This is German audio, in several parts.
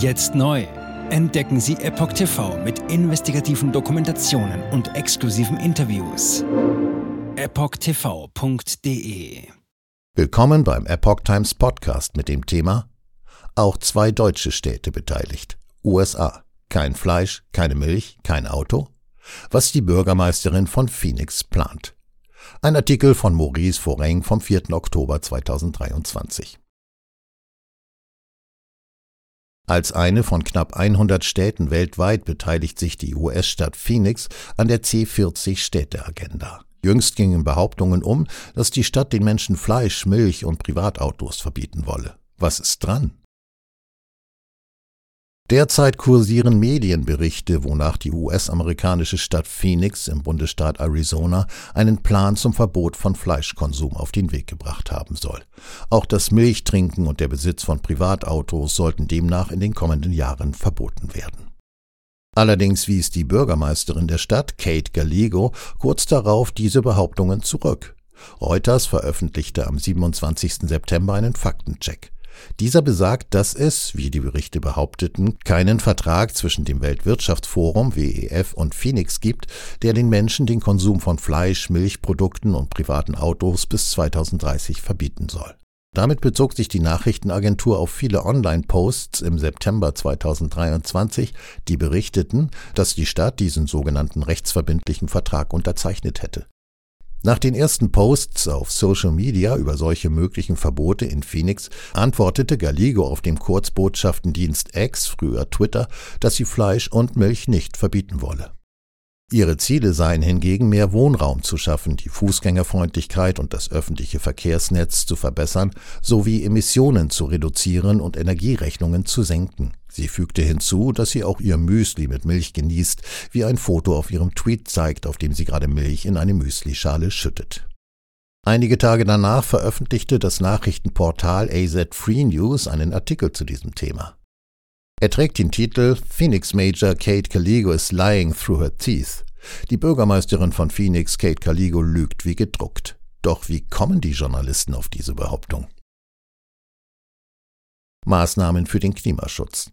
Jetzt neu. Entdecken Sie Epoch TV mit investigativen Dokumentationen und exklusiven Interviews. EpochTV.de Willkommen beim Epoch Times Podcast mit dem Thema Auch zwei deutsche Städte beteiligt. USA. Kein Fleisch, keine Milch, kein Auto. Was die Bürgermeisterin von Phoenix plant. Ein Artikel von Maurice Foreng vom 4. Oktober 2023. Als eine von knapp 100 Städten weltweit beteiligt sich die US-Stadt Phoenix an der C40-Städteagenda. Jüngst gingen Behauptungen um, dass die Stadt den Menschen Fleisch, Milch und Privatautos verbieten wolle. Was ist dran? Derzeit kursieren Medienberichte, wonach die US-amerikanische Stadt Phoenix im Bundesstaat Arizona einen Plan zum Verbot von Fleischkonsum auf den Weg gebracht haben soll. Auch das Milchtrinken und der Besitz von Privatautos sollten demnach in den kommenden Jahren verboten werden. Allerdings wies die Bürgermeisterin der Stadt, Kate Gallego, kurz darauf diese Behauptungen zurück. Reuters veröffentlichte am 27. September einen Faktencheck. Dieser besagt, dass es, wie die Berichte behaupteten, keinen Vertrag zwischen dem Weltwirtschaftsforum WEF und Phoenix gibt, der den Menschen den Konsum von Fleisch, Milchprodukten und privaten Autos bis 2030 verbieten soll. Damit bezog sich die Nachrichtenagentur auf viele Online-Posts im September 2023, die berichteten, dass die Stadt diesen sogenannten rechtsverbindlichen Vertrag unterzeichnet hätte. Nach den ersten Posts auf Social Media über solche möglichen Verbote in Phoenix antwortete Galigo auf dem Kurzbotschaftendienst X, früher Twitter, dass sie Fleisch und Milch nicht verbieten wolle. Ihre Ziele seien hingegen mehr Wohnraum zu schaffen, die Fußgängerfreundlichkeit und das öffentliche Verkehrsnetz zu verbessern, sowie Emissionen zu reduzieren und Energierechnungen zu senken. Sie fügte hinzu, dass sie auch ihr Müsli mit Milch genießt, wie ein Foto auf ihrem Tweet zeigt, auf dem sie gerade Milch in eine Müslischale schüttet. Einige Tage danach veröffentlichte das Nachrichtenportal AZ Free News einen Artikel zu diesem Thema. Er trägt den Titel Phoenix Major Kate Caligo is lying through her teeth. Die Bürgermeisterin von Phoenix, Kate Caligo, lügt wie gedruckt. Doch wie kommen die Journalisten auf diese Behauptung? Maßnahmen für den Klimaschutz.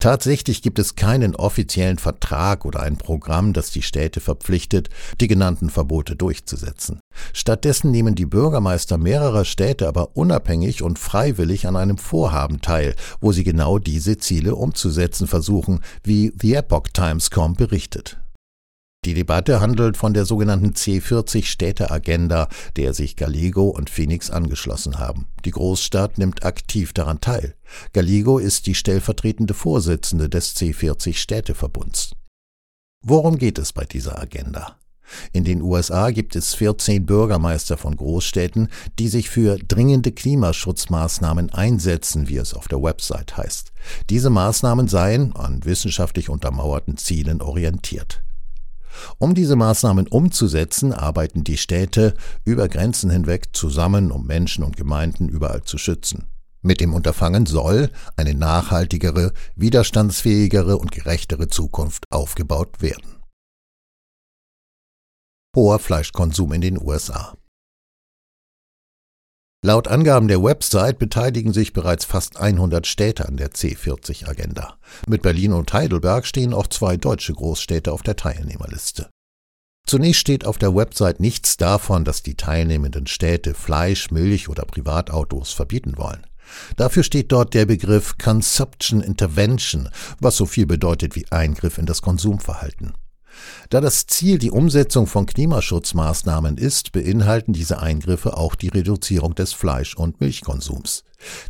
Tatsächlich gibt es keinen offiziellen Vertrag oder ein Programm, das die Städte verpflichtet, die genannten Verbote durchzusetzen. Stattdessen nehmen die Bürgermeister mehrerer Städte aber unabhängig und freiwillig an einem Vorhaben teil, wo sie genau diese Ziele umzusetzen versuchen, wie The Epoch Times.com berichtet. Die Debatte handelt von der sogenannten C40 Städteagenda, der sich Gallego und Phoenix angeschlossen haben. Die Großstadt nimmt aktiv daran teil. Gallego ist die stellvertretende Vorsitzende des C40 Städteverbunds. Worum geht es bei dieser Agenda? In den USA gibt es 14 Bürgermeister von Großstädten, die sich für dringende Klimaschutzmaßnahmen einsetzen, wie es auf der Website heißt. Diese Maßnahmen seien an wissenschaftlich untermauerten Zielen orientiert. Um diese Maßnahmen umzusetzen, arbeiten die Städte über Grenzen hinweg zusammen, um Menschen und Gemeinden überall zu schützen. Mit dem Unterfangen soll eine nachhaltigere, widerstandsfähigere und gerechtere Zukunft aufgebaut werden. Hoher Fleischkonsum in den USA. Laut Angaben der Website beteiligen sich bereits fast 100 Städte an der C40-Agenda. Mit Berlin und Heidelberg stehen auch zwei deutsche Großstädte auf der Teilnehmerliste. Zunächst steht auf der Website nichts davon, dass die teilnehmenden Städte Fleisch, Milch oder Privatautos verbieten wollen. Dafür steht dort der Begriff Consumption Intervention, was so viel bedeutet wie Eingriff in das Konsumverhalten. Da das Ziel die Umsetzung von Klimaschutzmaßnahmen ist, beinhalten diese Eingriffe auch die Reduzierung des Fleisch- und Milchkonsums.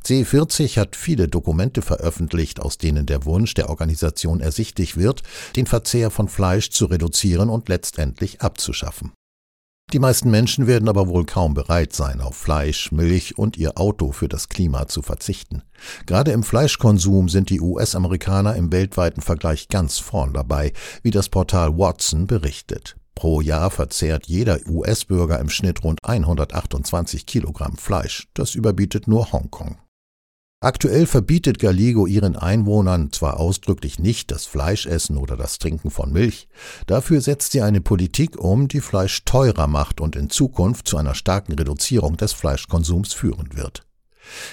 C40 hat viele Dokumente veröffentlicht, aus denen der Wunsch der Organisation ersichtlich wird, den Verzehr von Fleisch zu reduzieren und letztendlich abzuschaffen. Die meisten Menschen werden aber wohl kaum bereit sein, auf Fleisch, Milch und ihr Auto für das Klima zu verzichten. Gerade im Fleischkonsum sind die US-Amerikaner im weltweiten Vergleich ganz vorn dabei, wie das Portal Watson berichtet. Pro Jahr verzehrt jeder US-Bürger im Schnitt rund 128 Kilogramm Fleisch. Das überbietet nur Hongkong. Aktuell verbietet Gallego ihren Einwohnern zwar ausdrücklich nicht das Fleischessen oder das Trinken von Milch, dafür setzt sie eine Politik um, die Fleisch teurer macht und in Zukunft zu einer starken Reduzierung des Fleischkonsums führen wird.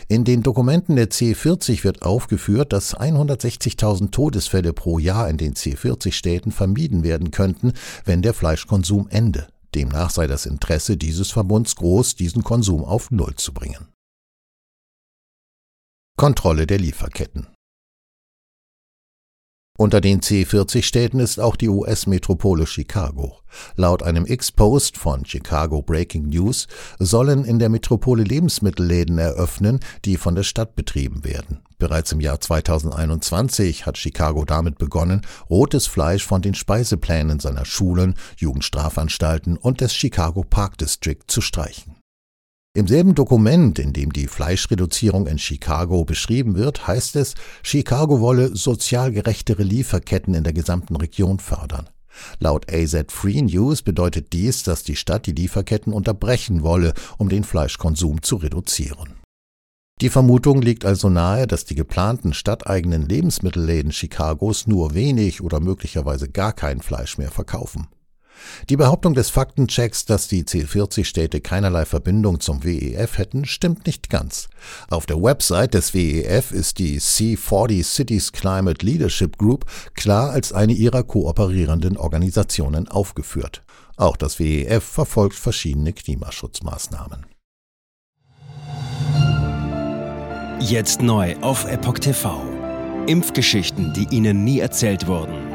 In den Dokumenten der C40 wird aufgeführt, dass 160.000 Todesfälle pro Jahr in den C40-Städten vermieden werden könnten, wenn der Fleischkonsum ende. Demnach sei das Interesse dieses Verbunds groß, diesen Konsum auf Null zu bringen. Kontrolle der Lieferketten unter den C40-Städten ist auch die US-Metropole Chicago. Laut einem X-Post von Chicago Breaking News sollen in der Metropole Lebensmittelläden eröffnen, die von der Stadt betrieben werden. Bereits im Jahr 2021 hat Chicago damit begonnen, rotes Fleisch von den Speiseplänen seiner Schulen, Jugendstrafanstalten und des Chicago Park District zu streichen. Im selben Dokument, in dem die Fleischreduzierung in Chicago beschrieben wird, heißt es, Chicago wolle sozial gerechtere Lieferketten in der gesamten Region fördern. Laut AZ Free News bedeutet dies, dass die Stadt die Lieferketten unterbrechen wolle, um den Fleischkonsum zu reduzieren. Die Vermutung liegt also nahe, dass die geplanten stadteigenen Lebensmittelläden Chicagos nur wenig oder möglicherweise gar kein Fleisch mehr verkaufen. Die Behauptung des Faktenchecks, dass die C40-Städte keinerlei Verbindung zum WEF hätten, stimmt nicht ganz. Auf der Website des WEF ist die C40 Cities Climate Leadership Group klar als eine ihrer kooperierenden Organisationen aufgeführt. Auch das WEF verfolgt verschiedene Klimaschutzmaßnahmen. Jetzt neu auf Epoch TV. Impfgeschichten, die Ihnen nie erzählt wurden.